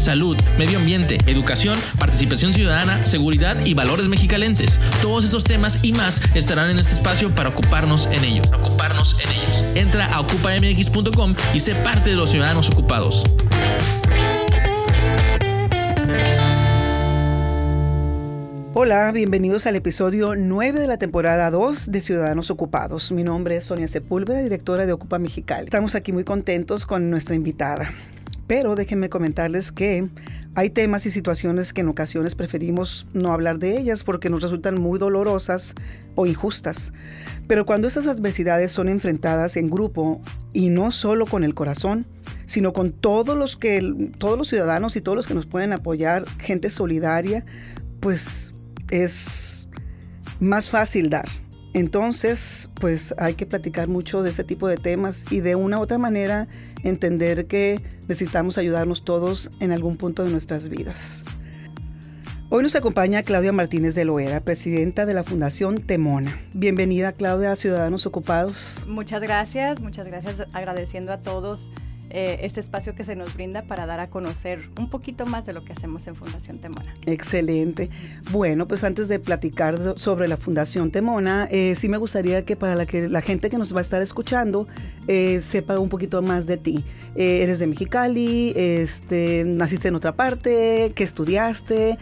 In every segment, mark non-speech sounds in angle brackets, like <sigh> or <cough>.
Salud, medio ambiente, educación, participación ciudadana, seguridad y valores mexicalenses. Todos estos temas y más estarán en este espacio para ocuparnos en ellos. Ocuparnos en ellos. Entra a ocupamx.com y sé parte de los ciudadanos ocupados. Hola, bienvenidos al episodio 9 de la temporada 2 de Ciudadanos Ocupados. Mi nombre es Sonia Sepúlveda, directora de Ocupa Mexicali. Estamos aquí muy contentos con nuestra invitada. Pero déjenme comentarles que hay temas y situaciones que en ocasiones preferimos no hablar de ellas porque nos resultan muy dolorosas o injustas. Pero cuando esas adversidades son enfrentadas en grupo y no solo con el corazón, sino con todos los que todos los ciudadanos y todos los que nos pueden apoyar, gente solidaria, pues es más fácil dar. Entonces, pues hay que platicar mucho de ese tipo de temas y de una u otra manera entender que necesitamos ayudarnos todos en algún punto de nuestras vidas. Hoy nos acompaña Claudia Martínez de Loera, presidenta de la Fundación Temona. Bienvenida Claudia a Ciudadanos Ocupados. Muchas gracias, muchas gracias agradeciendo a todos eh, este espacio que se nos brinda para dar a conocer un poquito más de lo que hacemos en Fundación Temona. Excelente. Bueno, pues antes de platicar sobre la Fundación Temona, eh, sí me gustaría que para la, que, la gente que nos va a estar escuchando eh, sepa un poquito más de ti. eres de Mexicali, este, naciste en otra parte, qué estudiaste,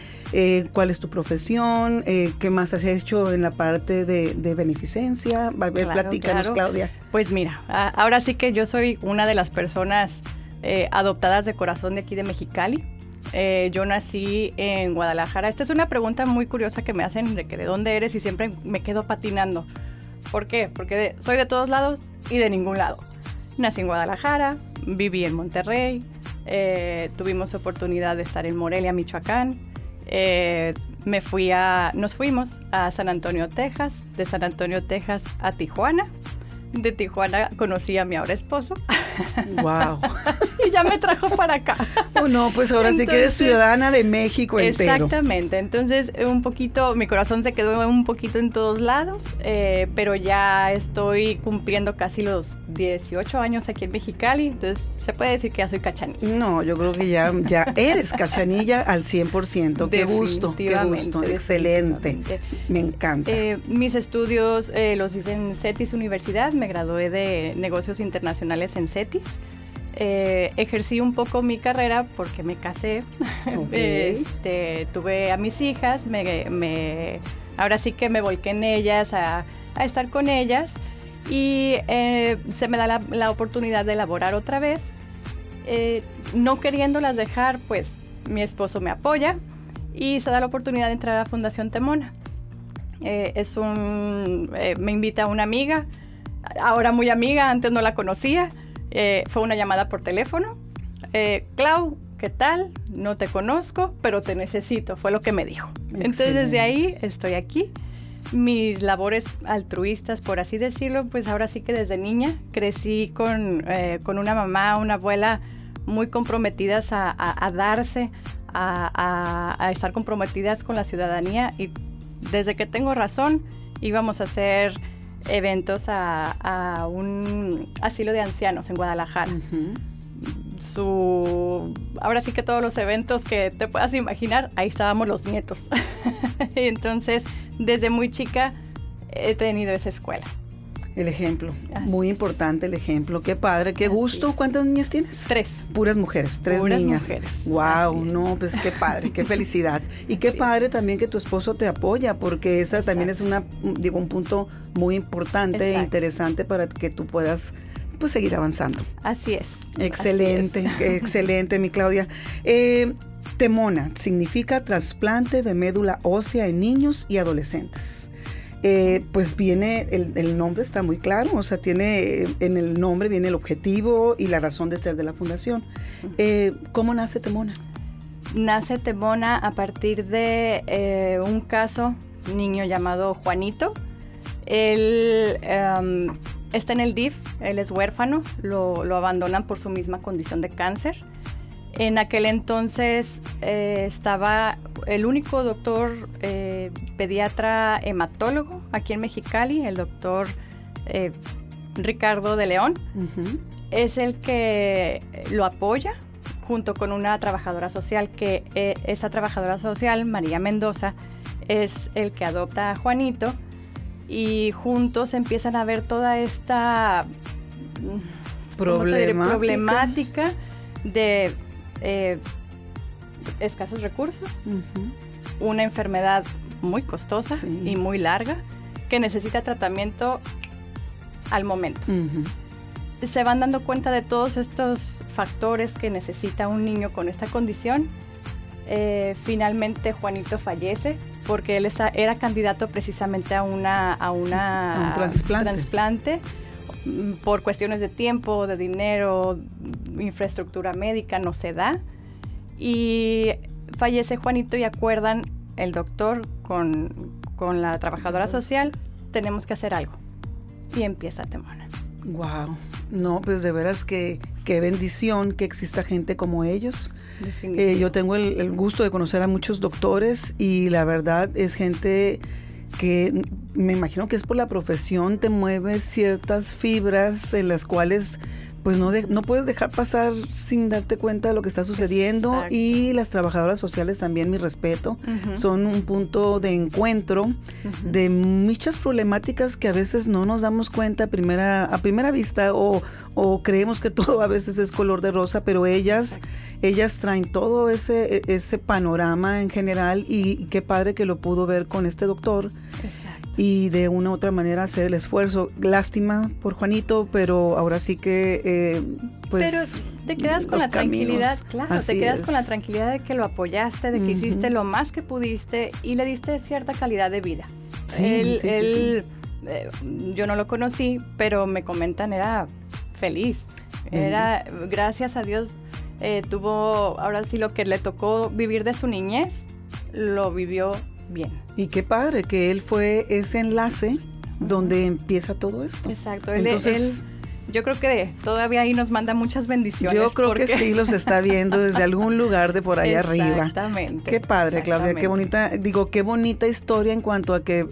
cuál es tu profesión, qué más has hecho en la parte de, beneficencia. A ver, platícanos, Claudia. Pues mira, ahora sí que yo soy una de las personas eh, adoptadas de corazón de aquí de Mexicali. Eh, yo nací en Guadalajara. Esta es una pregunta muy curiosa que me hacen de que de dónde eres y siempre me quedo patinando. ¿Por qué? Porque soy de todos lados y de ningún lado. Nací en Guadalajara, viví en Monterrey, eh, tuvimos oportunidad de estar en Morelia, Michoacán. me fui a, nos fuimos a San Antonio, Texas, de San Antonio, Texas a Tijuana de Tijuana conocí a mi ahora esposo. <laughs> Wow. y ya me trajo para acá. Oh, no, pues ahora sí que eres ciudadana de México entero. Exactamente. Entonces, un poquito, mi corazón se quedó un poquito en todos lados, eh, pero ya estoy cumpliendo casi los 18 años aquí en Mexicali. Entonces, se puede decir que ya soy cachanilla. No, yo creo que ya, ya eres cachanilla al 100%. Qué gusto, qué gusto. Excelente. Me encanta. Eh, mis estudios eh, los hice en CETIS Universidad me gradué de negocios internacionales en CETIS. Eh, ejercí un poco mi carrera porque me casé, <laughs> este, tuve a mis hijas, me, ahora sí que me volqué en ellas, a, estar con ellas y eh, se me da la, oportunidad de elaborar otra vez. Eh, no queriéndolas dejar, pues mi esposo me apoya y se da la oportunidad de entrar a la Fundación Temona. es un, me invita una amiga, ahora muy amiga, antes no la conocía. Eh, fue una llamada por teléfono. Eh, Clau, ¿qué tal? No te conozco, pero te necesito, fue lo que me dijo. Entonces desde ahí estoy aquí. Mis labores altruistas, por así decirlo, pues ahora sí que desde niña crecí con, eh, con una mamá, una abuela muy comprometidas a, darse, a, a, estar comprometidas con la ciudadanía y desde que tengo razón íbamos a ser eventos a, un asilo de ancianos en Guadalajara. Su, ahora sí que todos los eventos que te puedas imaginar, ahí estábamos los nietos. <laughs> Entonces, desde muy chica he tenido esa escuela. El ejemplo, muy importante el ejemplo. Qué padre, qué gusto. ¿Cuántas niñas tienes? Tres. Puras mujeres, tres Puras niñas. Mujeres. Wow, no, pues qué padre, qué <laughs> felicidad. Y qué padre también que tu esposo te apoya, porque esa también es una, digo, un punto muy importante e interesante para que tú puedas pues seguir avanzando. Así es. Excelente, excelente, mi Claudia. Eh, temona significa trasplante de médula ósea en niños y adolescentes. Eh, pues viene, el, nombre está muy claro, o sea, tiene, en el nombre viene el objetivo y la razón de ser de la fundación. Eh, ¿Cómo nace Temona? Nace Temona a partir de eh, un caso, un niño llamado Juanito. Él em, está en el DIF, él es huérfano, lo, lo abandonan por su misma condición de cáncer. En aquel entonces eh, estaba el único doctor eh, pediatra hematólogo aquí en Mexicali, el doctor eh, Ricardo de León. Es el que lo apoya junto con una trabajadora social, que esta trabajadora social, María Mendoza, es el que adopta a Juanito y juntos empiezan a ver toda esta problemática. De eh, escasos recursos, una enfermedad muy costosa y muy larga que necesita tratamiento al momento. Se van dando cuenta de todos estos factores que necesita un niño con esta condición. Eh, finalmente Juanito fallece porque él era candidato precisamente a una a una trasplante mm, por cuestiones de tiempo, de dinero, infraestructura médica no se da. Y fallece Juanito y acuerdan el doctor con, la trabajadora social, tenemos que hacer algo. Y empieza Temona. Wow, no, pues de veras que qué bendición que exista gente como ellos. Eh, yo tengo el, el, gusto de conocer a muchos doctores y la verdad es gente que me imagino que es por la profesión, te mueve ciertas fibras en las cuales pues no, no puedes dejar pasar sin darte cuenta de lo que está sucediendo. Y las trabajadoras sociales también, mi respeto, son un punto de encuentro de muchas problemáticas que a veces no nos damos cuenta a primera, a primera vista o, creemos que todo a veces es color de rosa, pero ellas, ellas traen todo ese, ese panorama en general y qué padre que lo pudo ver con este doctor. Exacto y de una u otra manera hacer el esfuerzo. Lástima por Juanito, pero ahora sí que eh, pues... Pero te quedas con la tranquilidad, claro, te quedas con la tranquilidad de que lo apoyaste, de que hiciste lo más que pudiste y le diste cierta calidad de vida. Sí, él, él eh, yo no lo conocí, pero me comentan era feliz. Era, gracias a Dios, eh, tuvo, ahora sí lo que le tocó vivir de su niñez, lo vivió bien. Y qué padre que él fue ese enlace donde empieza todo esto. Exacto. Entonces, yo creo que todavía ahí nos manda muchas bendiciones. Yo creo que sí los está viendo desde algún lugar de por ahí arriba. Exactamente. Qué padre, Claudia, qué bonita, digo, qué bonita historia en cuanto a que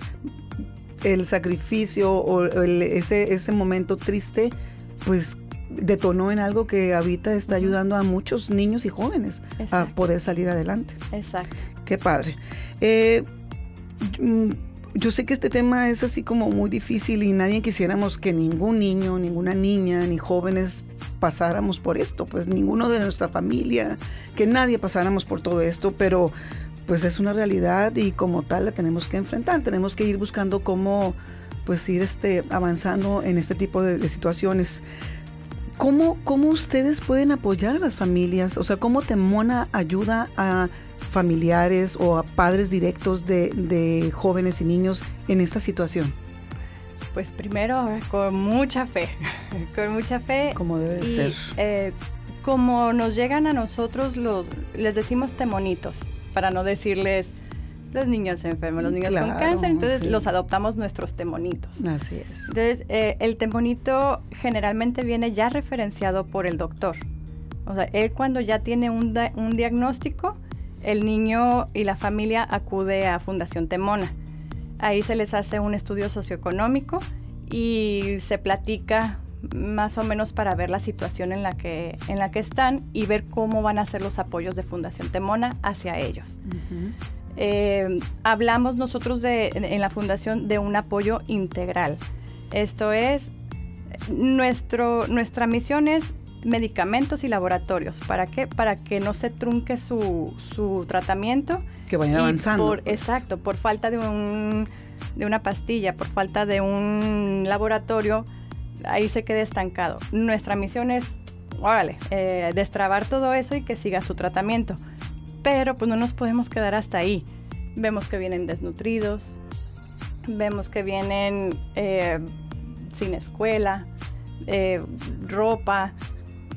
el sacrificio o ese, ese momento triste, pues detonó en algo que ahorita está ayudando a muchos niños y jóvenes a poder salir adelante. Exacto. Qué padre. Eh, mm, yo sé que este tema es así como muy difícil y nadie quisiéramos que ningún niño, ninguna niña, ni jóvenes pasáramos por esto, pues ninguno de nuestra familia, que nadie pasáramos por todo esto, pero pues es una realidad y como tal la tenemos que enfrentar, tenemos que ir buscando cómo pues ir este, avanzando en este tipo de situaciones. ¿Cómo, ¿Cómo ustedes pueden apoyar a las familias? O sea, ¿cómo Temona ayuda a familiares o a padres directos de, jóvenes y niños en esta situación? Pues primero con mucha fe, <laughs> con mucha fe. Como debe ser. Eh, como nos llegan a nosotros los, les decimos temonitos, para no decirles los niños enfermos, los niños con cáncer, entonces los adoptamos nuestros temonitos. Así es. Entonces, eh, el temonito generalmente viene ya referenciado por el doctor. O sea, él cuando ya tiene un, diagnóstico, el niño y la familia acude a Fundación Temona. Ahí se les hace un estudio socioeconómico y se platica más o menos para ver la situación en la que, en la que están y ver cómo van a ser los apoyos de Fundación Temona hacia ellos. Eh, hablamos nosotros de, en la fundación de un apoyo integral. Esto es, nuestro, nuestra misión es medicamentos y laboratorios. ¿Para qué? Para que no se trunque su, su tratamiento. Que vayan avanzando. Pues. Exacto, por falta de, un, de una pastilla, por falta de un laboratorio, ahí se quede estancado. Nuestra misión es, órale, eh, destrabar todo eso y que siga su tratamiento pero pues no nos podemos quedar hasta ahí. Vemos que vienen desnutridos, vemos que vienen eh, sin escuela, eh, ropa.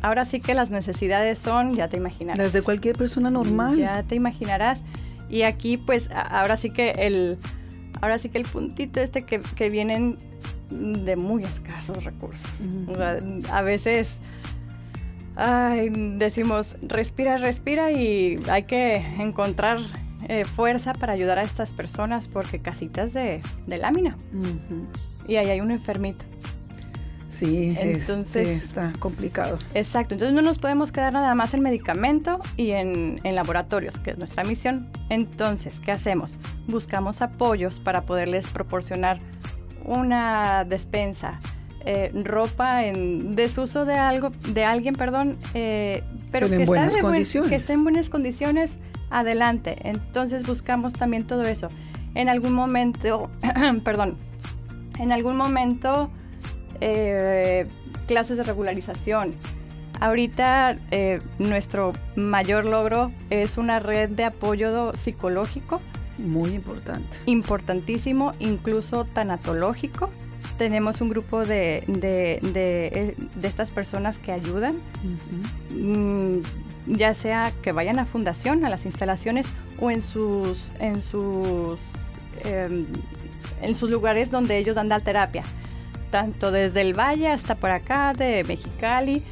Ahora sí que las necesidades son, ya te imaginarás. Las de cualquier persona normal. Ya te imaginarás. Y aquí pues ahora sí que el, ahora sí que el puntito este que, que vienen de muy escasos recursos. a veces decimos, respira, respira y hay que encontrar eh, fuerza para ayudar a estas personas porque casitas de, lámina. Y ahí hay un enfermito. Sí, entonces está complicado. Exacto, entonces no nos podemos quedar nada más en medicamento y en, laboratorios, que es nuestra misión. Entonces, ¿qué hacemos? Buscamos apoyos para poderles proporcionar una despensa, eh, ropa en desuso de algo, de alguien, perdón, eh, pero, que, en buenas condiciones. que esté en buenas condiciones, adelante. Entonces buscamos también todo eso. En algún momento, <clears throat> perdón, en algún momento eh, clases de regularización. Ahorita eh, nuestro mayor logro es una red de apoyo psicológico. Muy importante. Importantísimo, incluso tanatológico. Tenemos un grupo de, de, eh, estas personas que ayudan, mm, ya sea que vayan a fundación, a las instalaciones o en sus, en sus, em, en sus lugares donde ellos dan la terapia tanto desde el valle hasta por acá, de Mexicali,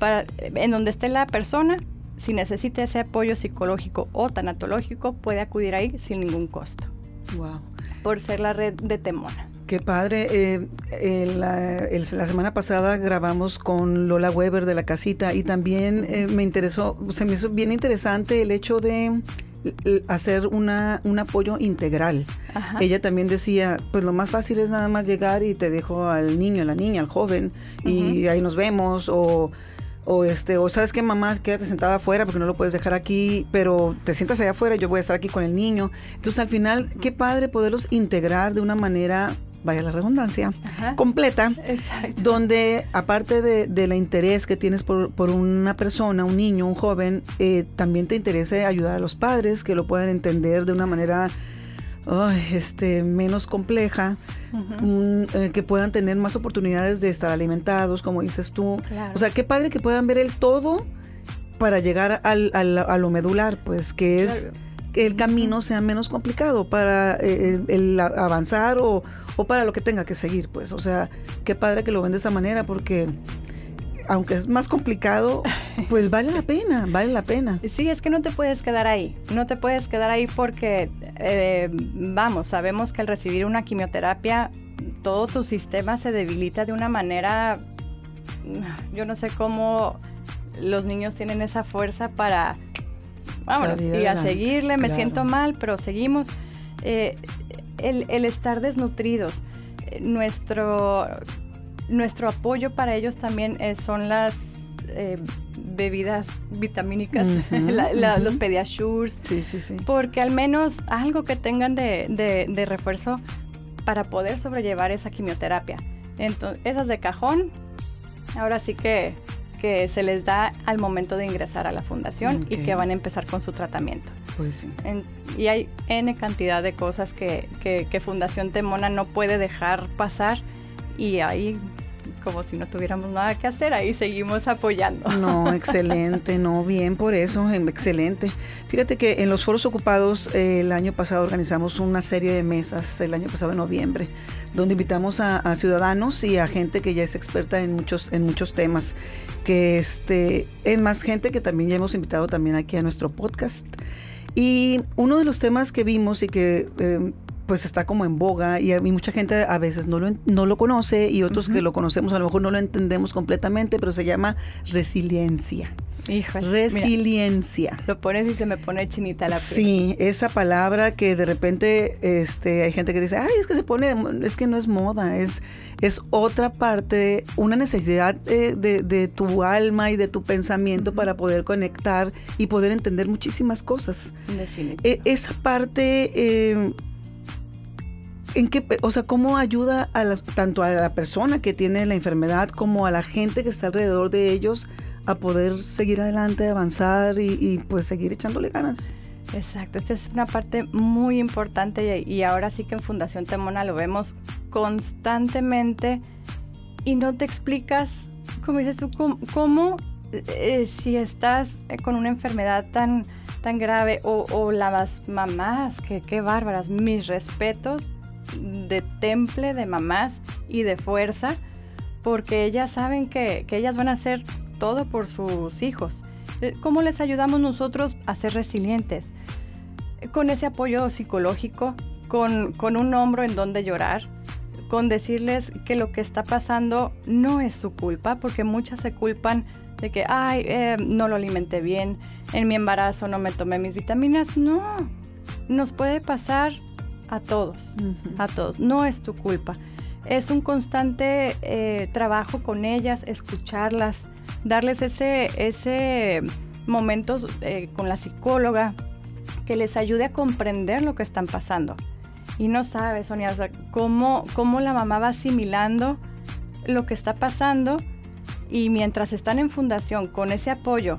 para, en donde esté la persona, si necesita ese apoyo psicológico o tanatológico, puede acudir ahí sin ningún costo. Wow. Por ser la red de Temona. Qué padre. Eh, la, la, semana pasada grabamos con Lola Weber de la casita y también eh, me interesó, se me hizo bien interesante el hecho de hacer una, un apoyo integral. Ella también decía, pues lo más fácil es nada más llegar y te dejo al niño, a la niña, al joven, y ahí nos vemos, o, o este, o sabes qué mamá, quédate sentada afuera porque no lo puedes dejar aquí, pero te sientas allá afuera, yo voy a estar aquí con el niño. Entonces al final, qué padre poderlos integrar de una manera vaya la redundancia, completa, donde aparte de, de, la interés que tienes por, por, una persona, un niño, un joven, eh, también te interesa ayudar a los padres que lo puedan entender de una manera este, menos compleja, eh, que puedan tener más oportunidades de estar alimentados, como dices tú. O sea, qué padre que puedan ver el todo para llegar al, al, a lo medular, pues, que es que el camino sea menos complicado para eh, el avanzar o o para lo que tenga que seguir, pues. O sea, qué padre que lo ven de esa manera porque aunque es más complicado, <laughs> pues vale la pena, vale la pena. Sí, es que no te puedes quedar ahí, no te puedes quedar ahí porque, eh, vamos, sabemos que al recibir una quimioterapia, todo tu sistema se debilita de una manera, yo no sé cómo los niños tienen esa fuerza para, vámonos, y a seguirle, me siento mal, pero seguimos. Eh, el, estar desnutridos. Eh, nuestro, nuestro apoyo para ellos también eh, son las eh, bebidas vitamínicas, <laughs> los pediasures, sí, sí, sí. porque al menos algo que tengan de, de, refuerzo para poder sobrellevar esa quimioterapia. Entonces, esas de cajón, ahora sí que que se les da al momento de ingresar a la fundación y que van a empezar con su tratamiento. Pues sí. y hay N cantidad de cosas que, que, que Fundación Temona no puede dejar pasar y ahí como si no tuviéramos nada que hacer, ahí seguimos apoyando. No, <laughs> excelente, no, bien por eso, em, excelente. Fíjate que en los foros ocupados eh, el año pasado organizamos una serie de mesas, el año pasado en noviembre, donde invitamos a, ciudadanos y a gente que ya es experta en muchos, en muchos temas, que este, en más gente que también ya hemos invitado también aquí a nuestro podcast. Y uno de los temas que vimos y que em, pues está como en boga y, a mí mucha gente a veces no lo, no lo conoce y otros que lo conocemos a lo mejor no lo entendemos completamente, pero se llama resiliencia. Híjole, resiliencia. lo pones y se me pone chinita la piel. Sí, esa palabra que de repente este, hay gente que dice, ay, es que se pone, es que no es moda, es, es otra parte, una necesidad de, de, tu alma y de tu pensamiento para poder conectar y poder entender muchísimas cosas. E, esa parte... Eh, ¿En qué, o sea, cómo ayuda a tanto a la persona que tiene la enfermedad como a la gente que está alrededor de ellos a poder seguir adelante, avanzar y, pues seguir echándole ganas? Exacto, esta es una parte muy importante y, ahora sí que en Fundación Temona lo vemos constantemente y no te explicas, como dices tú, cómo, eh, si estás con una enfermedad tan, tan grave o, o las mamás, que qué bárbaras, mis respetos de temple de mamás y de fuerza, porque ellas saben que, que ellas van a hacer todo por sus hijos. Eh, ¿Cómo les ayudamos nosotros a ser resilientes? Con ese apoyo psicológico, con, con un hombro en donde llorar, con decirles que lo que está pasando no es su culpa, porque muchas se culpan de que, ay, eh, no lo alimenté bien, en mi embarazo no me tomé mis vitaminas. No, nos puede pasar a todos, a todos, no es tu culpa. Es un constante eh, trabajo con ellas, escucharlas, darles ese, ese momento eh, con la psicóloga que les ayude a comprender lo que están pasando. Y no sabes, Sonia, cómo, cómo la mamá va asimilando lo que está pasando y mientras están en fundación con ese apoyo,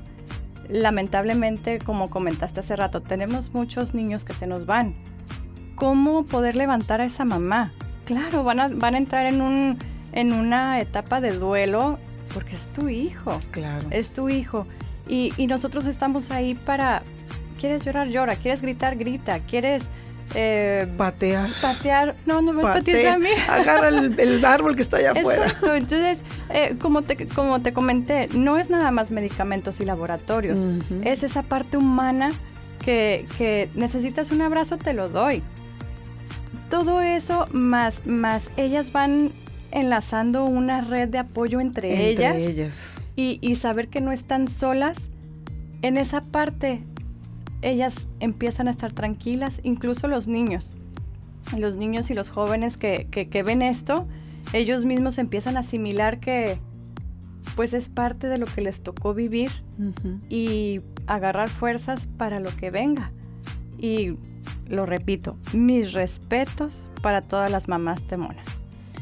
lamentablemente, como comentaste hace rato, tenemos muchos niños que se nos van. ¿Cómo poder levantar a esa mamá? Claro, van a, van a entrar en, un, en una etapa de duelo porque es tu hijo. Claro. Es tu hijo. Y, y nosotros estamos ahí para, quieres llorar, llora, quieres gritar, grita, quieres eh, patear. Patear. No, no me patees a mí. <laughs> Agarra el, árbol que está allá afuera. Exacto. Entonces, eh, como, te, como te comenté, no es nada más medicamentos y laboratorios. Es esa parte humana que, que, necesitas un abrazo, te lo doy. Todo eso, más, más ellas van enlazando una red de apoyo entre, ellas. ellas. Y, y saber que no están solas en esa parte ellas empiezan a estar tranquilas, incluso los niños. Los niños y los jóvenes que, ven esto, ellos mismos empiezan a asimilar que pues es parte de lo que les tocó vivir y agarrar fuerzas para lo que venga. Y lo repito, mis respetos para todas las mamás de Mona.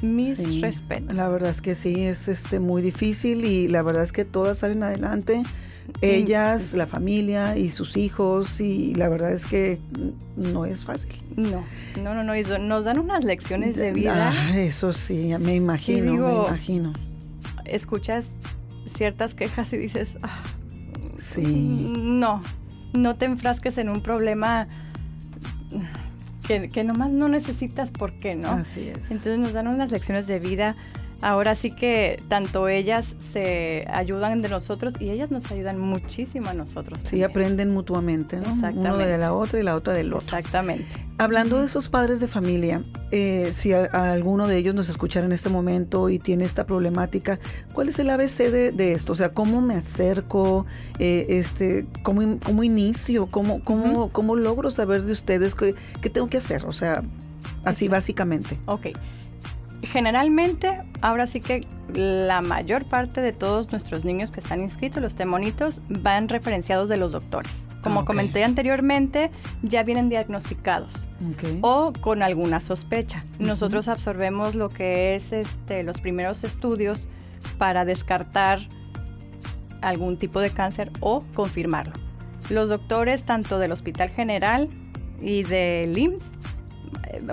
Mis respetos. La verdad es que sí, es este muy difícil y la verdad es que todas salen adelante ellas, la familia y sus hijos y la verdad es que no es fácil. No, no, no, no, nos dan unas lecciones de vida. Ah, eso sí, me imagino, me imagino. Escuchas ciertas quejas y dices, ah, sí. No, no te enfrasques en un problema que, que nomás no necesitas por qué, ¿no? Así es. Entonces nos dan unas lecciones de vida ahora sí que tanto ellas se ayudan de nosotros y ellas nos ayudan muchísimo a nosotros. Sí, aprenden mutuamente, ¿no? Exactamente. Uno de la otra y la otra del otro. Exactamente. Hablando de esos padres de familia, eh, si alguno de ellos nos escuchara en este momento y tiene esta problemática, ¿cuál es el ABC de, esto? O sea, ¿cómo me acerco? Eh, este, ¿cómo, ¿Cómo inicio? ¿Cómo, cómo, cómo logro saber de ustedes qué, qué tengo que hacer? O sea, así básicamente. Ok generalmente, ahora sí que la mayor parte de todos nuestros niños que están inscritos, los temonitos, van referenciados de los doctores. Como ah, comenté anteriormente, ya vienen diagnosticados o con alguna sospecha. Nosotros absorbemos lo que es este, los primeros estudios para descartar algún tipo de cáncer o confirmarlo. Los doctores, tanto del Hospital General y del IMSS,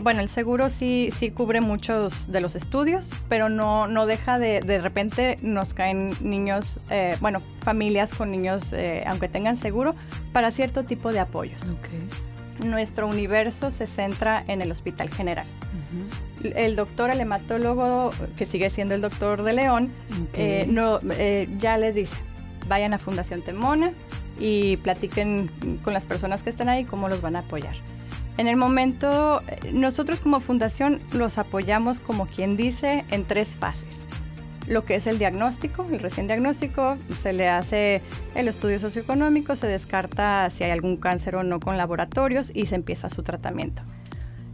bueno, el seguro sí, sí cubre muchos de los estudios, pero no, no deja de, de repente nos caen niños, eh, bueno, familias con niños, eh, aunque tengan seguro, para cierto tipo de apoyos. Nuestro universo se centra en el Hospital General. El doctor, el hematólogo, que sigue siendo el doctor de León, eh, no, ya les dice, vayan a Fundación Temona y platiquen con las personas que están ahí cómo los van a apoyar. En el momento, nosotros como fundación los apoyamos, como quien dice, en tres fases. Lo que es el diagnóstico, el recién diagnóstico, se le hace el estudio socioeconómico, se descarta si hay algún cáncer o no con laboratorios y se empieza su tratamiento.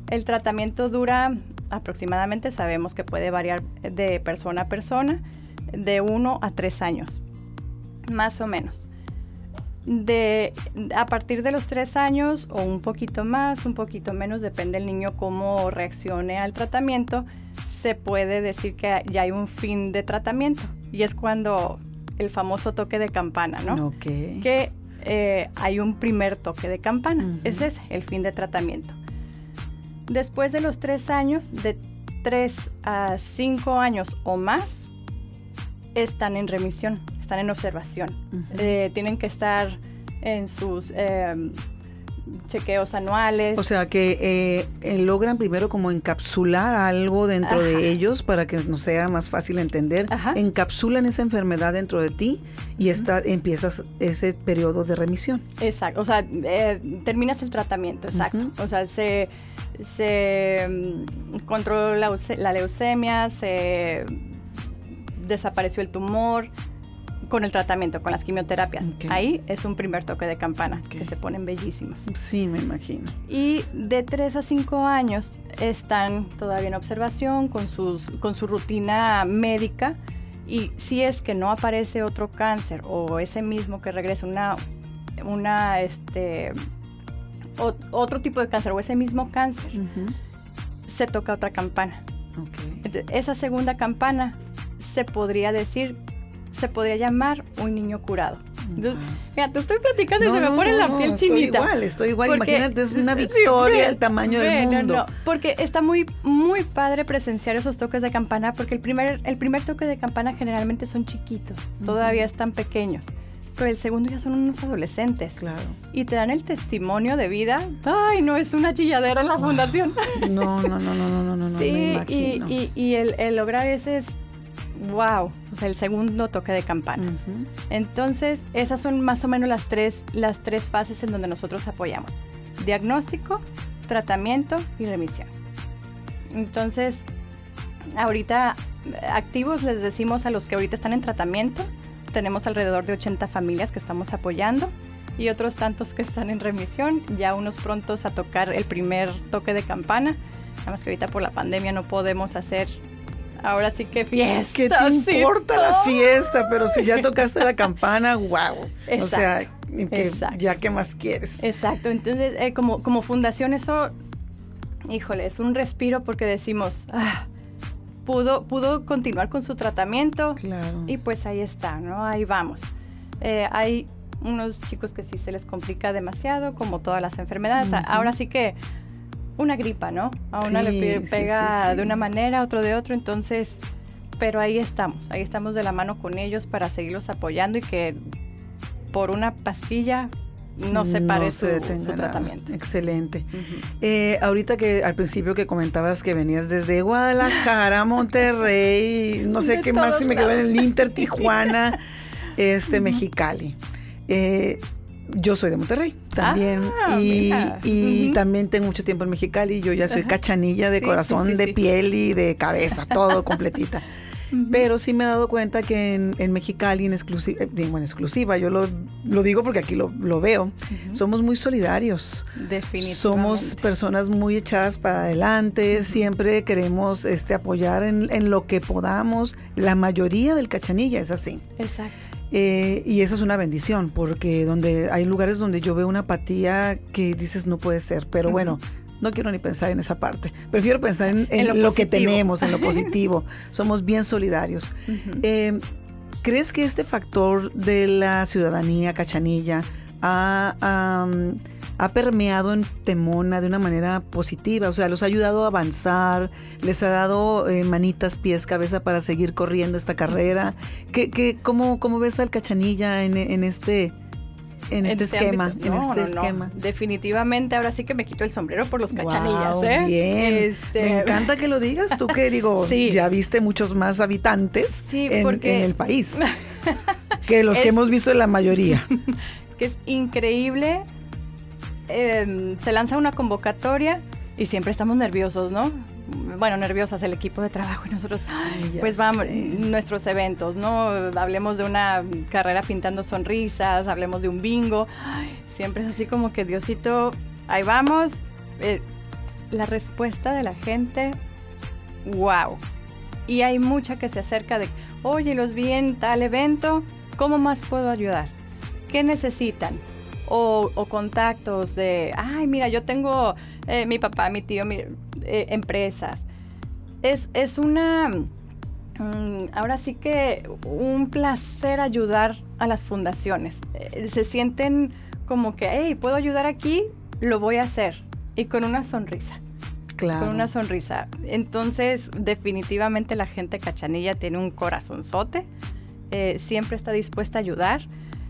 El tratamiento dura aproximadamente, sabemos que puede variar de persona a persona, de uno a tres años, más o menos de a partir de los tres años o un poquito más, un poquito menos, depende el niño cómo reaccione al tratamiento, se puede decir que ya hay un fin de tratamiento. Y es cuando el famoso toque de campana, ¿no? Que eh, hay un primer toque de campana. Ese es el fin de tratamiento. Después de los tres años, de tres a cinco años o más, están en remisión están en observación. Eh, tienen que estar en sus em, chequeos anuales. O sea que eh, logran primero como encapsular algo dentro de ellos para que nos sea más fácil entender. Encapsulan esa enfermedad dentro de ti y está, empiezas ese periodo de remisión. Exacto, o sea, eh, terminas el tratamiento, exacto. O sea, se, se mm, la leucemia, se desapareció el tumor, con el tratamiento, con las quimioterapias. Ahí es un primer toque de campana, que se ponen bellísimos. Sí, me imagino. Y de 3 a 5 años están todavía en observación con, sus, con su rutina médica. Y si es que no aparece otro cáncer o ese mismo que regresa una, una este, otro tipo de cáncer o ese mismo cáncer, se toca otra campana. esa segunda campana se podría decir se podría llamar un niño curado. mira, te estoy platicando y se me pone la piel chinita. Estoy igual, estoy igual. Imagínate, es una <laughs> victoria del tamaño del mundo. No, porque está muy, muy padre presenciar esos toques de campana, porque el primer, el primer toque de campana generalmente son chiquitos, todavía están pequeños. Pero el segundo ya son unos adolescentes. Claro. Y te dan el testimonio de vida. Ay, no, es una chilladera en la fundación. No, no, no, no, no, no, no. <laughs> Sí, me imagino. y, y, y el, el lograr ese wow, o sea, el segundo toque de campana. Entonces, esas son más o menos las tres, las tres fases en donde nosotros apoyamos. Diagnóstico, tratamiento y remisión. Entonces, ahorita activos les decimos a los que ahorita están en tratamiento, tenemos alrededor de 80 familias que estamos apoyando y otros tantos que están en remisión, ya unos prontos a tocar el primer toque de campana. Nada más que ahorita por la pandemia no podemos hacer Ahora sí que fiesta. ¿Qué te importa la fiesta? Pero si ya tocaste la <laughs> campana, wow. o sea, ya qué más quieres. Exacto. Entonces, eh, como, como fundación, eso, híjole, es un respiro porque decimos, ah, pudo, pudo continuar con su tratamiento. Claro. Y pues ahí está, ¿no? Ahí vamos. Eh, hay unos chicos que sí se les complica demasiado, como todas las enfermedades. Ahora sí que una gripa, ¿no? A una le pega de una manera, a otro de otro, entonces, pero ahí estamos, ahí estamos de la mano con ellos para seguirlos apoyando y que por una pastilla no se pare su, tratamiento. Excelente. Eh, ahorita que al principio que comentabas que venías desde Guadalajara, Monterrey, <laughs> no sé qué más, si me quedó en el Inter, Tijuana, <laughs> este, Mexicali. Eh, yo soy de Monterrey también ah, y, también tengo mucho tiempo en Mexicali. Yo ya soy cachanilla de corazón, de piel y de cabeza, todo completita. <laughs> Pero sí me he dado cuenta que en, Mexicali, en exclusiva, eh, en exclusiva, yo lo, digo porque aquí lo, veo, somos muy solidarios. Definitivamente. Somos personas muy echadas para adelante, siempre queremos este, apoyar en, en, lo que podamos. La mayoría del cachanilla es así. Exacto. Eh, y eso es una bendición, porque donde hay lugares donde yo veo una apatía que dices no puede ser, pero bueno, no quiero ni pensar en esa parte. Prefiero pensar en, lo, que tenemos, en lo <laughs> positivo. Somos bien solidarios. Eh, ¿Crees que este factor de la ciudadanía cachanilla ha ha permeado en Temona de una manera positiva, o sea, los ha ayudado a avanzar, les ha dado eh, manitas, pies, cabeza para seguir corriendo esta carrera. ¿Qué, qué, cómo, cómo, ves al Cachanilla en, este en este, este esquema, en este esquema. Definitivamente, ahora sí que me quito el sombrero por los cachanillas, ¿eh? Bien. Este, me encanta que lo digas, tú que digo, <laughs> ya viste muchos más habitantes en, el país <laughs> que los que hemos visto en la mayoría. <laughs> Que es increíble Em, se lanza una convocatoria y siempre estamos nerviosos, ¿no? Bueno, nerviosas el equipo de trabajo y nosotros, pues vamos, nuestros eventos, ¿no? Hablemos de una carrera pintando sonrisas, hablemos de un bingo, siempre es así como que Diosito, ahí vamos. Eh, la respuesta de la gente, wow. Y hay mucha que se acerca de, oye, los vi en tal evento, ¿cómo más puedo ayudar? ¿Qué necesitan? O, contactos de, ay, mira, yo tengo eh, mi papá, mi tío, mi, eh, empresas. Es, es una, mm, ahora sí que un placer ayudar a las fundaciones. Eh, se sienten como que, hey, puedo ayudar aquí, lo voy a hacer. Y con una sonrisa. Claro. Con una sonrisa. Entonces, definitivamente la gente cachanilla tiene un corazonzote. siempre está dispuesta a ayudar.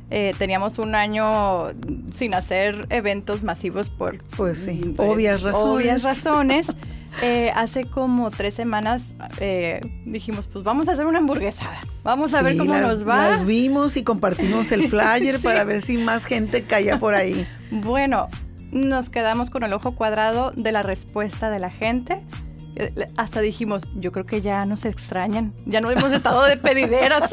Eh, teníamos un año sin hacer eventos masivos por pues sí, mm, obvias razones. Obvias razones. <laughs> Eh, hace como tres semanas eh, dijimos, pues vamos a hacer una hamburguesada. Vamos a ver cómo nos va. Las vimos y compartimos el flyer <laughs> para ver si más gente caía por ahí. Bueno, nos quedamos con el ojo cuadrado de la respuesta de la gente. Hasta dijimos, yo creo que ya nos extrañan, ya no hemos estado de <laughs> pedideras.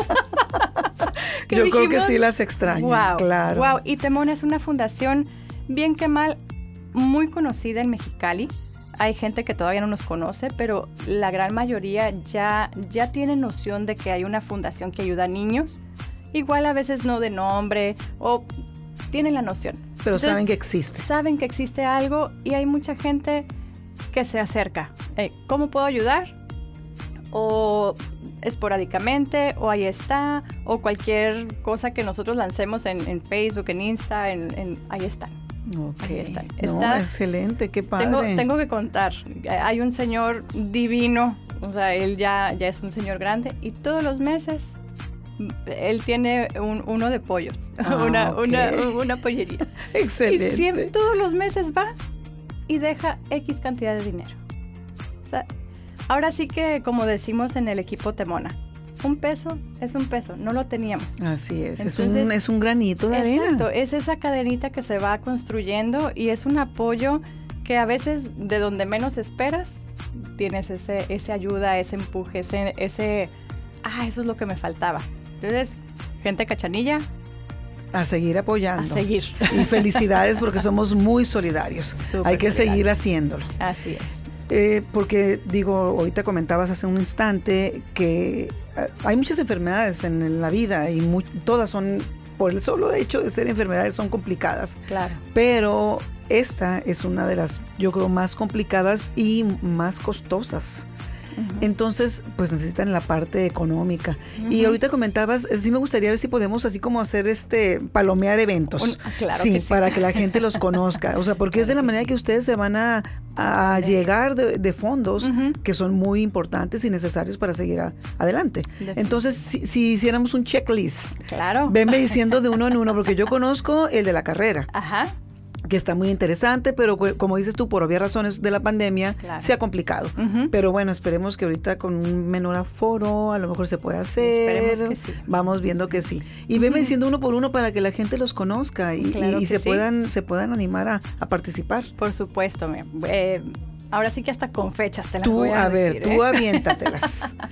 <laughs> yo creo que sí las extrañan, claro. Wow, y Temón es una fundación, bien que mal, muy conocida en Mexicali. Hay gente que todavía no nos conoce, pero la gran mayoría ya, ya tiene noción de que hay una fundación que ayuda a niños. Igual a veces no de nombre o tienen la noción. Pero saben que existe. Saben que existe algo y hay mucha gente que se acerca. Eh, ¿Cómo puedo ayudar? O esporádicamente, o ahí está, o cualquier cosa que nosotros lancemos en, Facebook, en Insta, en, ahí está. Ahí está. No, excelente, qué padre. Tengo, que contar, hay un señor divino, o sea, él ya, ya es un señor grande y todos los meses él tiene uno de pollos, <laughs> ah, una, una, pollería. <laughs> Excelente. Y siempre, todos los meses va y deja X cantidad de dinero. Ahora sí que, como decimos en el equipo Temona, un peso es un peso, no lo teníamos. Así es, es, un, es un granito de arena. Exacto, es esa cadenita que se va construyendo y es un apoyo que a veces de donde menos esperas tienes ese, ese ayuda, ese empuje, ese, ese, ah, eso es lo que me faltaba. Entonces, gente cachanilla, a seguir apoyando. A seguir. Y felicidades porque somos muy solidarios. <laughs> Hay que seguir haciéndolo. Así es. Eh, porque digo, ahorita comentabas hace un instante que eh, hay muchas enfermedades en la vida y todas son, por el solo hecho de ser enfermedades, son complicadas. Claro. Pero esta es una de las, yo creo, más complicadas y más costosas. Entonces, pues necesitan la parte económica. Y ahorita comentabas, eh, sí me gustaría ver si podemos así como hacer este, palomear eventos. Ah, sí, para que la gente los <laughs> conozca. O sea, porque es de la manera que ustedes se van a, llegar de, fondos que son muy importantes y necesarios para seguir adelante. Entonces, si, si, hiciéramos un checklist, claro. venme diciendo de <laughs> uno en uno, porque yo conozco el de la carrera. Ajá que está muy interesante, pero como dices tú, por obvias razones de la pandemia, se ha complicado. Pero bueno, esperemos que ahorita con un menor aforo a lo mejor se pueda hacer. Esperemos que sí. Vamos viendo que sí. Y venme diciendo uno por uno para que la gente los conozca y, se, puedan, se puedan animar a, participar. Por supuesto, eh, Ahora sí que hasta con fechas te las voy a, a ver, tú ¿eh? aviéntatelas. <laughs>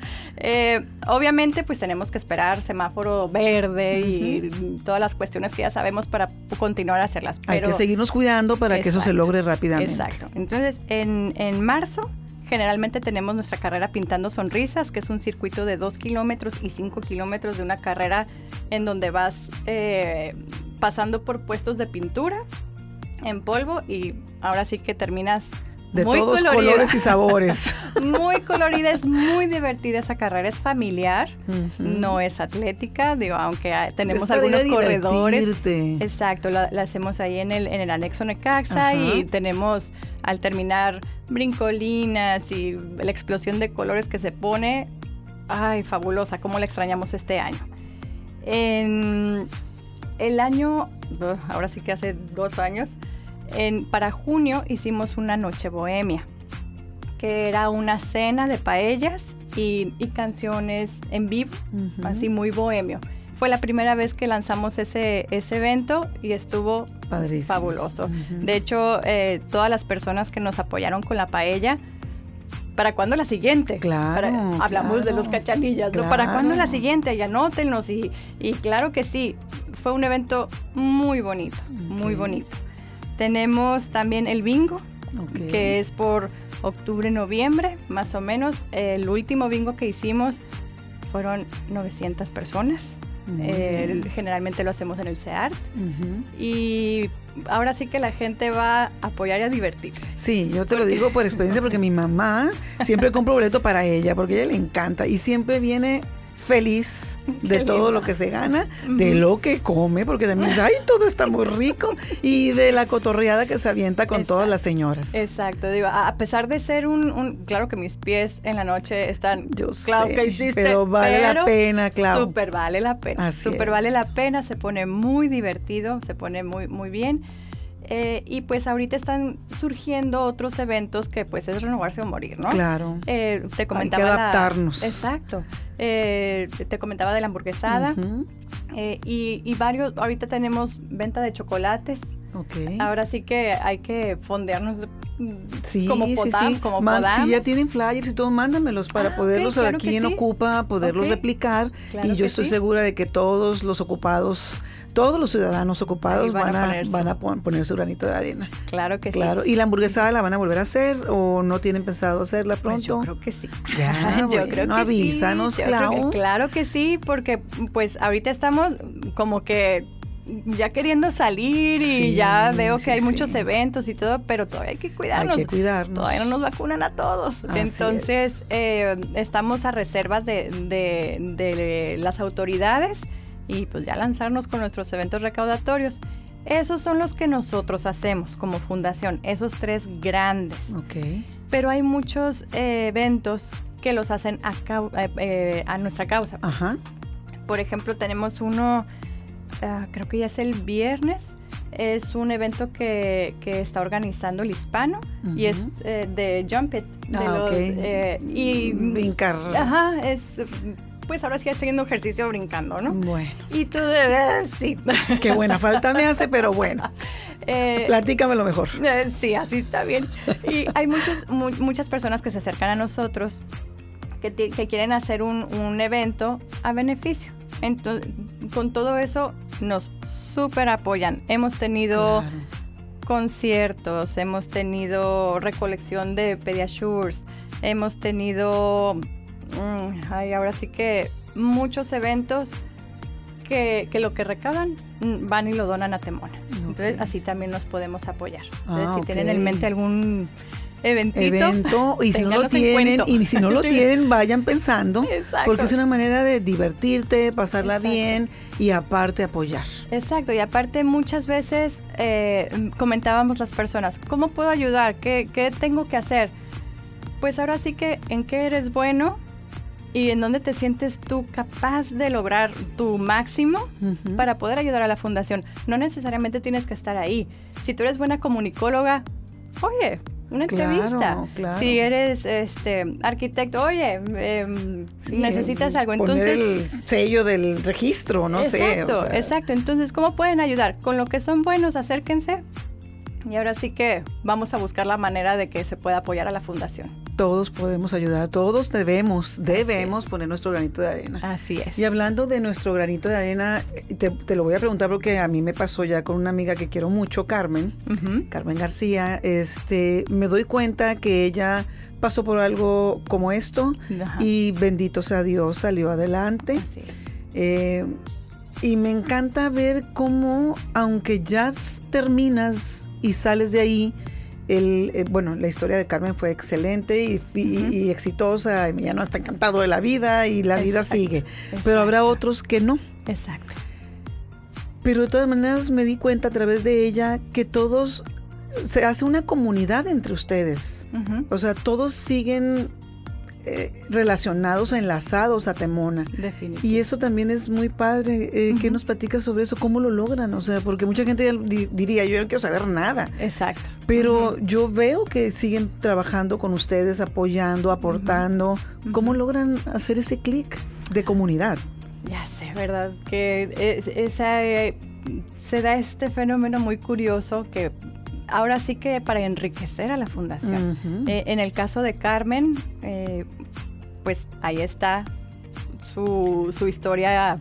Eh, obviamente, pues tenemos que esperar semáforo verde y todas las cuestiones que ya sabemos para continuar a hacerlas. Hay que seguirnos cuidando para que eso se logre rápidamente. Exacto. Entonces, en, en marzo generalmente tenemos nuestra carrera Pintando Sonrisas, que es un circuito de 2 kilómetros y 5 kilómetros de una carrera en donde vas eh, pasando por puestos de pintura en polvo y ahora sí que terminas de todos colores y sabores. <laughs> muy colorida, es muy divertida esa carrera, es familiar, no es atlética, digo, aunque tenemos algunos corredores. Exacto, la, hacemos ahí en el, en el anexo Necaxa y tenemos al terminar brincolinas y la explosión de colores que se pone. Ay, fabulosa, cómo la extrañamos este año. En el año, ahora sí que hace dos años, para junio hicimos una noche bohemia, que era una cena de paellas y, canciones en vivo, así muy bohemio. Fue la primera vez que lanzamos ese, ese evento y estuvo fabuloso. De hecho, eh, todas las personas que nos apoyaron con la paella, ¿para cuándo la siguiente? Claro. hablamos de los cachanillas, ¿no? ¿Para cuándo la siguiente? Y anótenos. Y, y claro que sí, fue un evento muy bonito, muy bonito. Tenemos también el bingo, que es por octubre, noviembre, más o menos. El último bingo que hicimos fueron 900 personas. generalmente lo hacemos en el CEART. Y ahora sí que la gente va a apoyar y a divertirse. Sí, yo te lo digo por experiencia porque mi mamá siempre compra boleto para ella, porque a ella le encanta y siempre viene feliz <laughs> de todo lo que se gana, de lo que come, porque también dice, ay, todo está muy rico, y de la cotorreada que se avienta con todas las señoras. Exacto, digo, a pesar de ser un, claro que mis pies en la noche están, Yo claro sé, que hiciste, pero vale la pena, claro. Súper vale la pena, súper vale la pena, se pone muy divertido, se pone muy, muy bien. Eh, y pues ahorita están surgiendo otros eventos que pues es renovarse o morir, ¿no? Claro. Eh, te comentaba Hay que adaptarnos. exacto. Eh, te comentaba de la hamburguesada. y, y, varios, ahorita tenemos venta de chocolates. Okay. Ahora sí que hay que fondearnos sí, como, sí, sí. como Si ya tienen flyers y todo, mándamelos para ah, poderlos aquí en Ocupa, poderlos replicar. y yo estoy segura de que todos los ocupados todos los ciudadanos ocupados van, a, van a poner su granito de arena. Claro que claro. sí. ¿Y la hamburguesada la van a volver a hacer o no tienen pensado hacerla pronto? Pues yo creo que sí. Ya, <laughs> yo creo que avísanos, sí. Clau. claro que sí, porque pues ahorita estamos como que ya queriendo salir y ya veo que hay muchos eventos y todo, pero todavía hay que cuidarnos. Hay que cuidarnos. Todavía no nos vacunan a todos. Entonces, eh, estamos a reservas de, de, de las autoridades y pues ya lanzarnos con nuestros eventos recaudatorios. Esos son los que nosotros hacemos como fundación, esos tres grandes. Ok. Pero hay muchos eh, eventos que los hacen a, eh, eh, a, nuestra causa. Ajá. Por ejemplo, tenemos uno, ah, creo que ya es el viernes, es un evento que, que está organizando el hispano y es de Jump It. De ah, los, y brincar. Ajá, es pues ahora sí haciendo ejercicio brincando, ¿no? Bueno. Y tú, eh, sí. <laughs> Qué buena falta me hace, pero bueno. <laughs> Eh, Platícame lo mejor. Eh, sí, así está bien. Y hay muchos, muchas personas que se acercan a nosotros que, que quieren hacer un, un, evento a beneficio. Entonces, con todo eso nos súper apoyan. Hemos tenido conciertos, hemos tenido recolección de pediasures, hemos tenido Mm, ay, ahora sí que muchos eventos que, lo que recaban mm, van y lo donan a Temona. Entonces así también nos podemos apoyar. Entonces ah, si tienen en mente algún eventito, evento y si no lo tienen y si no lo <laughs> tienen vayan pensando porque es una manera de divertirte pasarla bien y aparte apoyar. Exacto y aparte muchas veces eh, comentábamos las personas cómo puedo ayudar qué, qué tengo que hacer pues ahora sí que en qué eres bueno y en dónde te sientes tú capaz de lograr tu máximo para poder ayudar a la fundación. No necesariamente tienes que estar ahí. Si tú eres buena comunicóloga, oye, una entrevista. Si eres este arquitecto, oye, em, necesitas algo. Entonces, el sello del registro, no sé. Exacto, exacto. Entonces, ¿cómo pueden ayudar? Con lo que son buenos, acérquense. Y ahora sí que vamos a buscar la manera de que se pueda apoyar a la fundación todos podemos ayudar, todos debemos, debemos poner nuestro granito de arena. Así es. Y hablando de nuestro granito de arena, te, lo voy a preguntar porque a mí me pasó ya con una amiga que quiero mucho, Carmen, Carmen García, este, me doy cuenta que ella pasó por algo como esto y bendito sea Dios, salió adelante. Eh, y me encanta ver cómo, aunque ya terminas y sales de ahí, el, eh, bueno, la historia de Carmen fue excelente y, exitosa. Emiliano está encantado de la vida y la vida sigue. Pero habrá otros que no. Exacto. Pero de todas maneras me di cuenta a través de ella que todos se hace una comunidad entre ustedes. O sea, todos siguen eh, relacionados o enlazados a Temona. Y eso también es muy padre. Eh, ¿Qué nos platicas sobre eso? ¿Cómo lo logran? O sea, porque mucha gente diría, yo no quiero saber nada. Exacto. Pero yo veo que siguen trabajando con ustedes, apoyando, aportando. ¿Cómo logran hacer ese clic de comunidad? Ya sé, ¿verdad? Que esa, eh, se da este fenómeno muy curioso que ahora sí que para enriquecer a la fundación. Eh, en el caso de Carmen, eh, pues ahí está su, historia,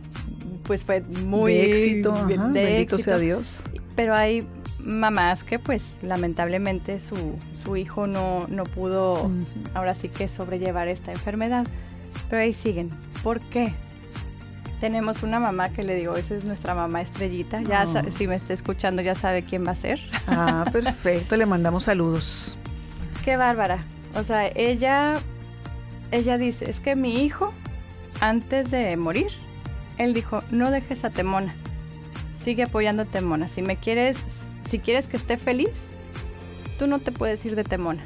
pues fue muy... De éxito, bendito sea Dios. Pero hay mamás que pues lamentablemente su, hijo no, no pudo ahora sí que sobrellevar esta enfermedad. Pero ahí siguen. ¿Por qué? Tenemos una mamá que le digo, esa es nuestra mamá estrellita. Ya si me está escuchando ya sabe quién va a ser. Ah, <laughs> perfecto, le mandamos saludos. Qué bárbara. O sea, ella ella dice, es que mi hijo antes de morir, él dijo, no dejes a Temona, sigue apoyando a Temona. Si me quieres, si quieres que esté feliz, tú no te puedes ir de Temona.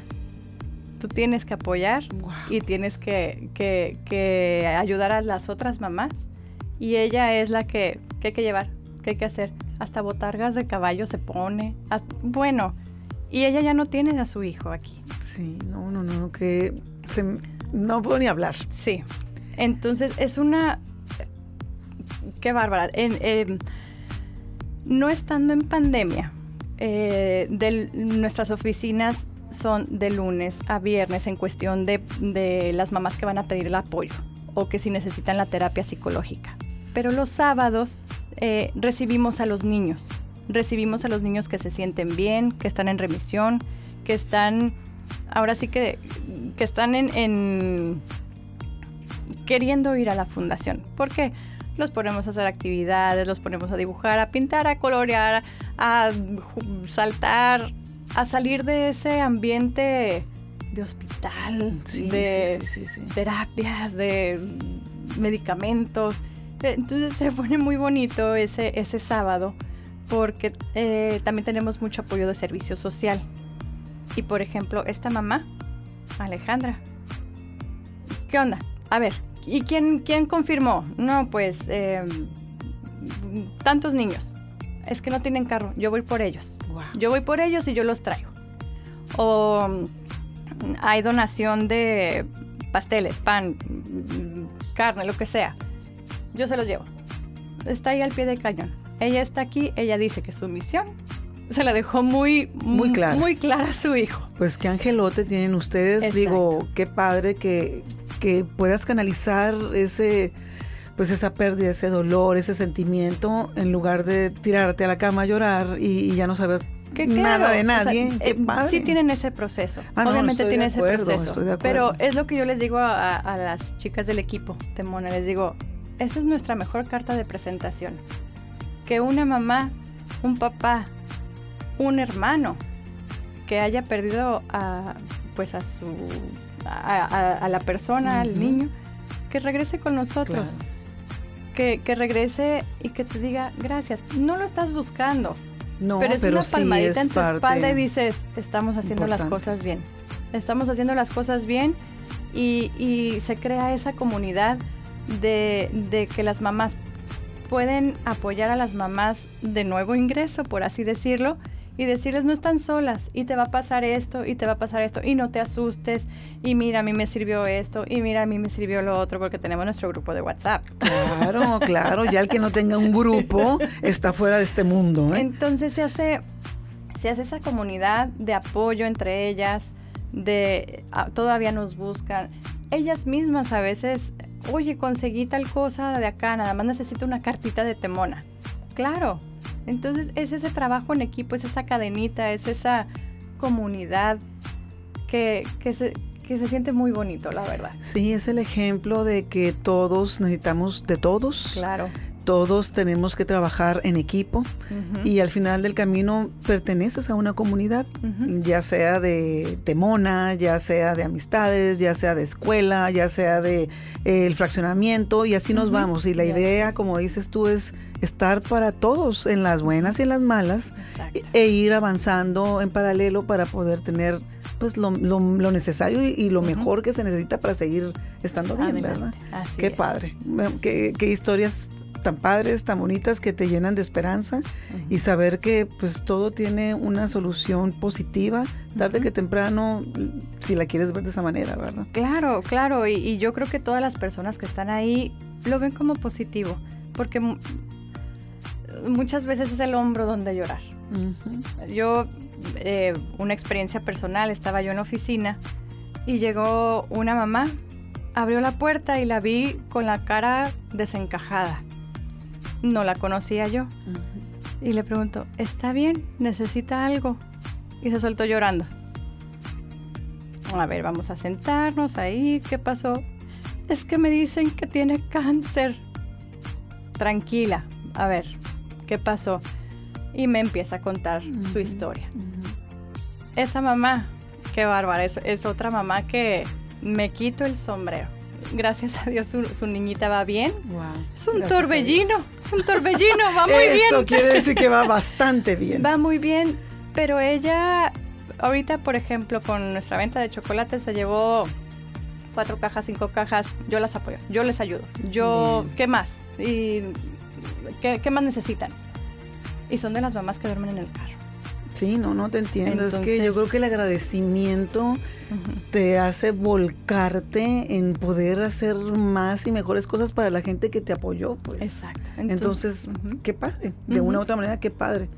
Tú tienes que apoyar y tienes que, que, ayudar a las otras mamás. Y ella es la que, que hay que llevar, que hay que hacer. Hasta botargas de caballo se pone. bueno, y ella ya no tiene a su hijo aquí. Sí, no, no, no, que no puedo ni hablar. Sí. Entonces es una... Qué bárbara. En, no estando en pandemia, eh, nuestras oficinas son de lunes a viernes en cuestión de, de, las mamás que van a pedir el apoyo o que si necesitan la terapia psicológica. Pero los sábados eh, recibimos a los niños, recibimos a los niños que se sienten bien, que están en remisión, que están, ahora sí que, que están en, queriendo ir a la fundación. ¿Por qué? Los ponemos a hacer actividades, los ponemos a dibujar, a pintar, a colorear, a saltar, a salir de ese ambiente de hospital, de terapias, de medicamentos. Entonces se pone muy bonito ese, ese sábado porque eh, también tenemos mucho apoyo de servicio social. Y por ejemplo, esta mamá, Alejandra, ¿qué onda? A ver, ¿y quién, quién confirmó? No, pues em, tantos niños. Es que no tienen carro, yo voy por ellos. Yo voy por ellos y yo los traigo. O hay donación de pasteles, pan, carne, lo que sea. Yo se los llevo. Está ahí al pie del cañón ella está aquí, ella dice que su misión se la dejó muy, muy, clara. muy clara a su hijo. Pues qué angelote tienen ustedes, digo, qué padre que, que puedas canalizar ese pues esa pérdida, ese dolor, ese sentimiento, en lugar de tirarte a la cama a llorar y, ya no saber nada de nadie. Eh, sí tienen ese proceso. Ah, Obviamente tienen ese proceso. Pero es lo que yo les digo a, a las chicas del equipo, Temona, les digo, esa es nuestra mejor carta de presentación que una mamá, un papá, un hermano que haya perdido a, pues a su a, la persona, al niño, que regrese con nosotros. Que, regrese y que te diga gracias. No lo estás buscando. No, pero es una palmadita en tu espalda y dices, estamos haciendo las cosas bien. Estamos haciendo las cosas bien y, y se crea esa comunidad de, de que las mamás pueden apoyar a las mamás de nuevo ingreso, por así decirlo, y decirles no están solas y te va a pasar esto y te va a pasar esto y no te asustes y mira a mí me sirvió esto y mira a mí me sirvió lo otro porque tenemos nuestro grupo de WhatsApp. Claro, claro, ya el que no tenga un grupo está fuera de este mundo. ¿eh? Entonces se hace, se hace esa comunidad de apoyo entre ellas, de ah, todavía nos buscan. Ellas mismas a veces oye, conseguí tal cosa de acá, nada más necesito una cartita de temona. Claro. Entonces es ese trabajo en equipo, es esa cadenita, es esa comunidad que, que, se, que se siente muy bonito, la verdad. Sí, es el ejemplo de que todos necesitamos de todos. Claro todos tenemos que trabajar en equipo y al final del camino perteneces a una comunidad, ya sea de temona, ya sea de amistades, ya sea de escuela, ya sea de eh, el fraccionamiento y así nos vamos. Y la idea, como dices tú, es estar para todos en las buenas y en las malas e, ir avanzando en paralelo para poder tener pues lo, necesario y, lo mejor que se necesita para seguir estando bien, ¿verdad? Qué padre, qué, qué historias tan padres, tan bonitas que te llenan de esperanza y saber que pues todo tiene una solución positiva, tarde que temprano, si la quieres ver de esa manera, ¿verdad? Claro, claro, y, yo creo que todas las personas que están ahí lo ven como positivo, porque muchas veces es el hombro donde llorar. Yo, eh, una experiencia personal, estaba yo en oficina y llegó una mamá abrió la puerta y la vi con la cara desencajada no la conocía yo. Y le pregunto, ¿está bien? ¿Necesita algo? Y se soltó llorando. A ver, vamos a sentarnos ahí. ¿Qué pasó? Es que me dicen que tiene cáncer. Tranquila. A ver, ¿qué pasó? Y me empieza a contar su historia. Esa mamá, qué bárbara, es, es otra mamá que me quito el sombrero. Gracias a Dios su, niñita va bien. Es un torbellino, es un torbellino, va muy <laughs> bien. Eso quiere decir que va <laughs> bastante bien. Va muy bien, pero ella, ahorita, por ejemplo, con nuestra venta de chocolate se llevó cuatro cajas, cinco cajas. Yo las apoyo, yo les ayudo. Yo, Bien. ¿qué más? ¿Y qué, qué más necesitan? Y son de las mamás que duermen en el carro. Sí, no, no te entiendo. es que yo creo que el agradecimiento te hace volcarte en poder hacer más y mejores cosas para la gente que te apoyó, pues. Exacto. Entonces, qué padre. De una u otra manera, qué padre.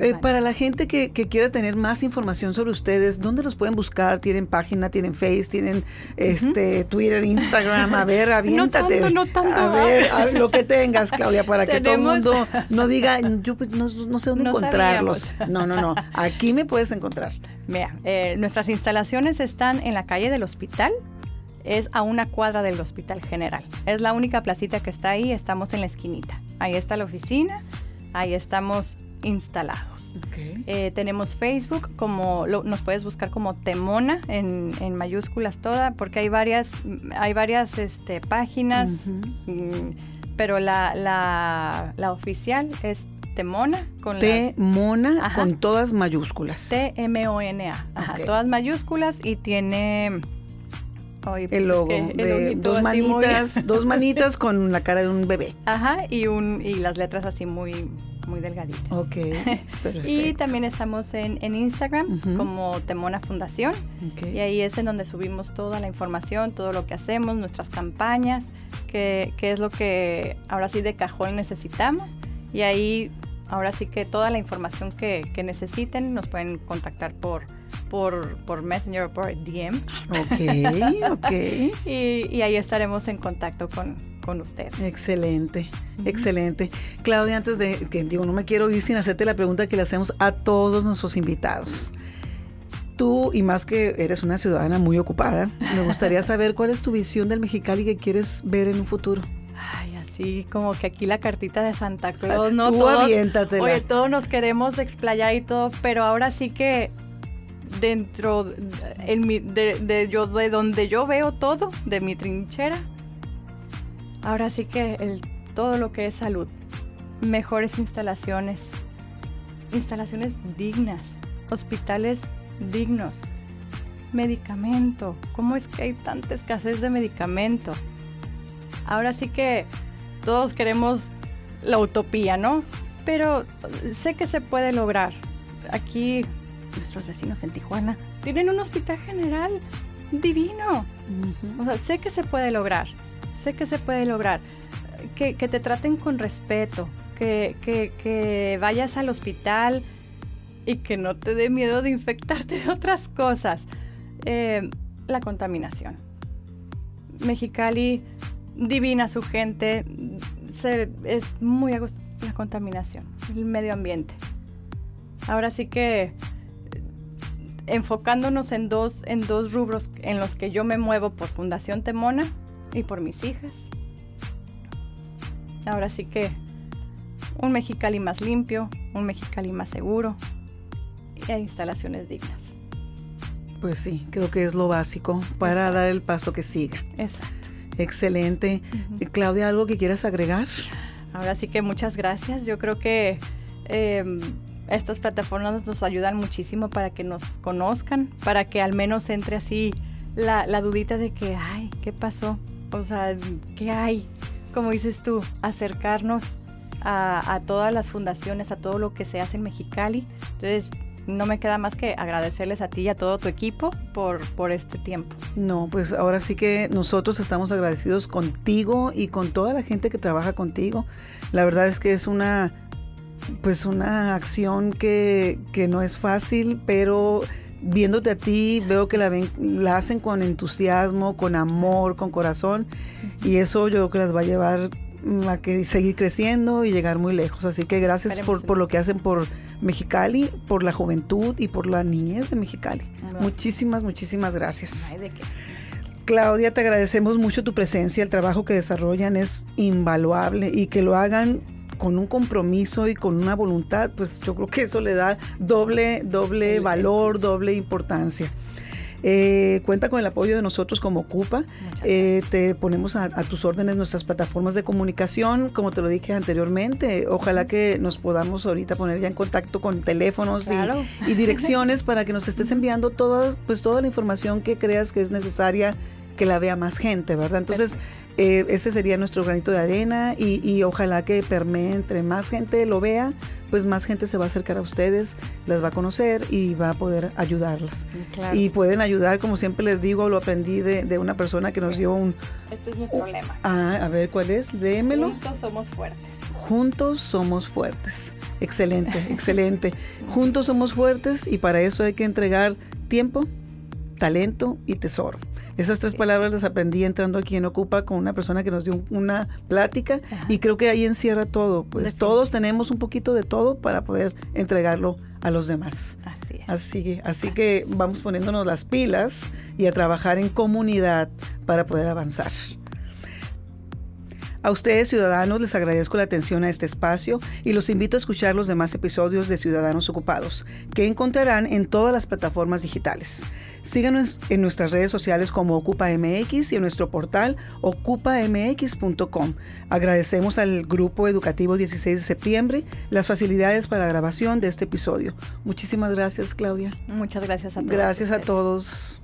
Eh, para la gente que, que quiera tener más información sobre ustedes, ¿dónde los pueden buscar? ¿Tienen página, tienen Face, tienen este Twitter, Instagram? A ver, <laughs> aviéntate. tanto, no tanto. A ver, a ver, lo que tengas, Claudia, para que todo el mundo no diga, yo pues, no, no sé dónde <laughs> No encontrarlos. sabíamos. No, no, no. Aquí me puedes encontrar. Mira, eh, nuestras instalaciones están en la calle del hospital. Es a una cuadra del hospital general. Es la única placita que está ahí. Estamos en la esquinita. Ahí está la oficina. Ahí estamos instalados. Eh, tenemos Facebook, como lo- nos puedes buscar como Temona en, en mayúsculas toda, porque hay varias, hay varias este, páginas, mm, pero la, la, la oficial es Temona con T Mona Ajá. con todas mayúsculas. T-M-O-N-A. Ajá, Ok. Todas mayúsculas y tiene. Pues el es logo que de dos muy- manitas, <laughs> dos manitas con la cara de un bebé. Ajá, y, un, y las letras así muy, muy delgaditas. Ok. <laughs> Y también estamos en, en Instagram Ujú. como Temona Fundación. Y ahí es en donde subimos toda la información, todo lo que hacemos, nuestras campañas, que, que es lo que ahora sí de cajón necesitamos. Y ahí, ahora sí que toda la información que, que necesiten nos pueden contactar por, por, por Messenger o por DM. Ok, <laughs> ok. Y, y ahí estaremos en contacto con, con ustedes. Excelente, excelente. Claudia, antes de que digo, no me quiero ir sin hacerte la pregunta que le hacemos a todos nuestros invitados. Tú, y más que eres una ciudadana muy ocupada, me gustaría <laughs> saber cuál es tu visión del Mexicali que quieres ver en un futuro. Ay, así como que aquí la cartita de Santa Claus, ¿no? Tú Todos-. Oye, todos nos queremos explayar y todo, pero ahora sí que dentro de yo, de donde yo veo todo, de mi trinchera, ahora sí que el, todo lo que es salud, mejores instalaciones, instalaciones dignas, hospitales dignos, medicamento, ¿cómo es que hay tanta escasez de medicamento? Ahora sí que todos queremos la utopía, ¿no? Pero sé que se puede lograr. Aquí, nuestros vecinos en Tijuana tienen un hospital general divino. O sea, sé que se puede lograr. Sé que se puede lograr. Que, que te traten con respeto. Que, que- que vayas al hospital y que no te dé miedo de infectarte de otras cosas. Eh, la contaminación. Mexicali, divina su gente, se- es muy a gusto. La contaminación, el medio ambiente. Ahora sí que enfocándonos en dos, en dos rubros en los que yo me muevo por Fundación Temona y por mis hijas. Ahora sí que un Mexicali más limpio, un Mexicali más seguro y hay instalaciones dignas. Pues sí, creo que es lo básico para Exacto. dar el paso que siga. Exacto. Excelente. Claudia, ¿algo que quieras agregar? Ahora sí que muchas gracias. Yo creo que eh, estas plataformas nos ayudan muchísimo para que nos conozcan, para que al menos entre así la, la dudita de que, ay, ¿qué pasó? O sea, ¿qué hay? Como dices tú, acercarnos a, a todas las fundaciones, a todo lo que se hace en Mexicali. Entonces, no me queda más que agradecerles a ti y a todo tu equipo por, por este tiempo. No, pues ahora sí que nosotros estamos agradecidos contigo y con toda la gente que trabaja contigo. La verdad es que es una, pues una acción que, que no es fácil, pero viéndote a ti veo que la, ven, la hacen con entusiasmo, con amor, con corazón y eso yo creo que las va a llevar a que seguir creciendo y llegar muy lejos. Así que gracias por, por lo que hacen por Mexicali, por la juventud y por la niñez de Mexicali. Bueno. Muchísimas, muchísimas gracias. Ay, ¿de qué? Claudia, te agradecemos mucho tu presencia, el trabajo que desarrollan es invaluable y que lo hagan con un compromiso y con una voluntad, pues yo creo que eso le da doble, doble valor, doble importancia. Eh, cuenta con el apoyo de nosotros como Ocupa. Eh, te ponemos a, tus órdenes nuestras plataformas de comunicación, como te lo dije anteriormente. Ojalá que nos podamos ahorita poner ya en contacto con teléfonos y, y, direcciones para que nos estés enviando todas, pues, toda la información que creas que es necesaria que la vea más gente, ¿verdad? Entonces, eh, ese sería nuestro granito de arena y, ojalá que permee entre más gente lo vea, pues más gente se va a acercar a ustedes, las va a conocer y va a poder ayudarlas. Y pueden ayudar, como siempre les digo, lo aprendí de, una persona que nos dio un... Este es nuestro lema. Ah, a ver, ¿cuál es? Démelo. Juntos somos fuertes. Juntos somos fuertes. Excelente, <laughs> excelente. Juntos somos fuertes y para eso hay que entregar tiempo, talento y tesoro. Esas tres palabras las aprendí entrando aquí en Ocupa con una persona que nos dio una plática y creo que ahí encierra todo. Pues todos tenemos un poquito de todo para poder entregarlo a los demás. Así es. Así, así que vamos poniéndonos las pilas y a trabajar en comunidad para poder avanzar. A ustedes, ciudadanos, les agradezco la atención a este espacio y los invito a escuchar los demás episodios de Ciudadanos Ocupados, que encontrarán en todas las plataformas digitales. Síganos en nuestras redes sociales como OcupaMX y en nuestro portal ocupamx.com. Agradecemos al Grupo Educativo 16 de septiembre las facilidades para la grabación de este episodio. Muchísimas gracias, Claudia. Muchas gracias a todos. Gracias a todos.